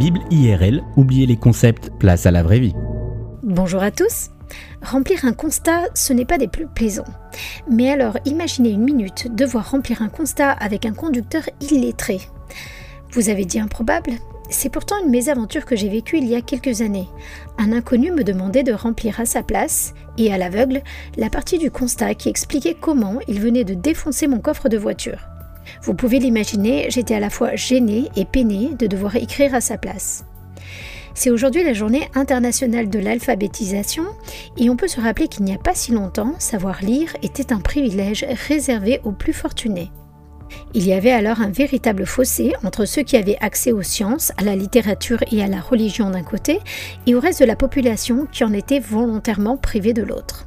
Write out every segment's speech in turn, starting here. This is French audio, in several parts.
Bible IRL, oubliez les concepts, place à la vraie vie. Bonjour à tous. Remplir un constat, ce n'est pas des plus plaisants. Mais alors, imaginez une minute devoir remplir un constat avec un conducteur illettré. Vous avez dit improbable C'est pourtant une mésaventure que j'ai vécue il y a quelques années. Un inconnu me demandait de remplir à sa place, et à l'aveugle, la partie du constat qui expliquait comment il venait de défoncer mon coffre de voiture. Vous pouvez l'imaginer, j'étais à la fois gênée et peinée de devoir écrire à sa place. C'est aujourd'hui la journée internationale de l'alphabétisation et on peut se rappeler qu'il n'y a pas si longtemps, savoir lire était un privilège réservé aux plus fortunés. Il y avait alors un véritable fossé entre ceux qui avaient accès aux sciences, à la littérature et à la religion d'un côté, et au reste de la population qui en était volontairement privée de l'autre.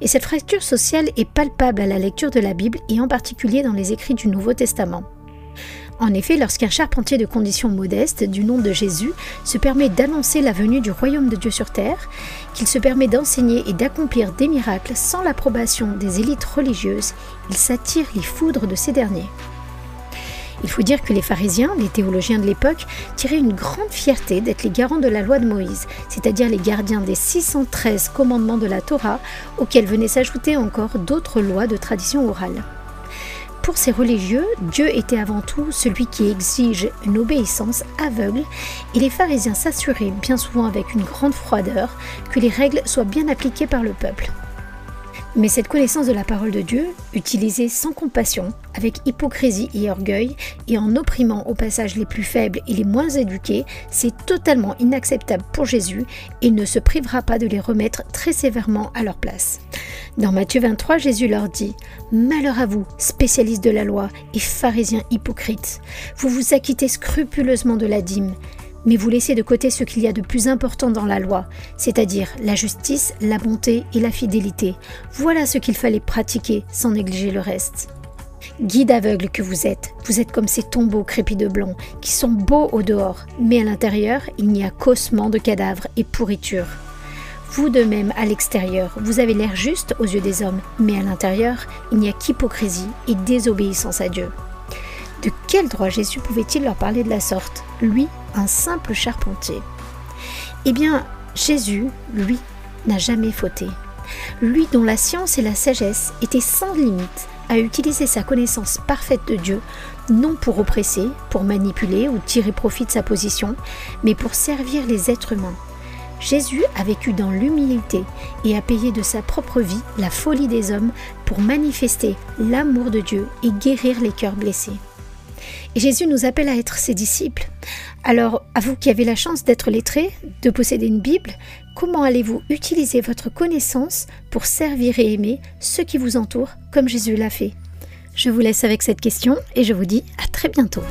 Et cette fracture sociale est palpable à la lecture de la Bible et en particulier dans les écrits du Nouveau Testament. En effet, lorsqu'un charpentier de conditions modestes, du nom de Jésus, se permet d'annoncer la venue du royaume de Dieu sur terre, qu'il se permet d'enseigner et d'accomplir des miracles sans l'approbation des élites religieuses, il s'attire les foudres de ces derniers. Il faut dire que les pharisiens, les théologiens de l'époque, tiraient une grande fierté d'être les garants de la loi de Moïse, c'est-à-dire les gardiens des 613 commandements de la Torah, auxquels venaient s'ajouter encore d'autres lois de tradition orale. Pour ces religieux, Dieu était avant tout celui qui exige une obéissance aveugle et les pharisiens s'assuraient bien souvent avec une grande froideur que les règles soient bien appliquées par le peuple. Mais cette connaissance de la parole de Dieu, utilisée sans compassion, avec hypocrisie et orgueil, et en opprimant au passage les plus faibles et les moins éduqués, c'est totalement inacceptable pour Jésus et il ne se privera pas de les remettre très sévèrement à leur place. Dans Matthieu 23, Jésus leur dit Malheur à vous, spécialistes de la loi et pharisiens hypocrites, vous vous acquittez scrupuleusement de la dîme mais vous laissez de côté ce qu'il y a de plus important dans la loi, c'est-à-dire la justice, la bonté et la fidélité. Voilà ce qu'il fallait pratiquer sans négliger le reste. Guide aveugle que vous êtes, vous êtes comme ces tombeaux crépis de blanc, qui sont beaux au dehors, mais à l'intérieur, il n'y a qu'ossement de cadavres et pourriture. Vous de même, à l'extérieur, vous avez l'air juste aux yeux des hommes, mais à l'intérieur, il n'y a qu'hypocrisie et désobéissance à Dieu. De quel droit Jésus pouvait-il leur parler de la sorte, lui, un simple charpentier Eh bien, Jésus, lui, n'a jamais fauté. Lui dont la science et la sagesse étaient sans limite à utiliser sa connaissance parfaite de Dieu, non pour oppresser, pour manipuler ou tirer profit de sa position, mais pour servir les êtres humains. Jésus a vécu dans l'humilité et a payé de sa propre vie la folie des hommes pour manifester l'amour de Dieu et guérir les cœurs blessés. Et Jésus nous appelle à être ses disciples. Alors, à vous qui avez la chance d'être lettrés, de posséder une Bible, comment allez-vous utiliser votre connaissance pour servir et aimer ceux qui vous entourent comme Jésus l'a fait? Je vous laisse avec cette question et je vous dis à très bientôt.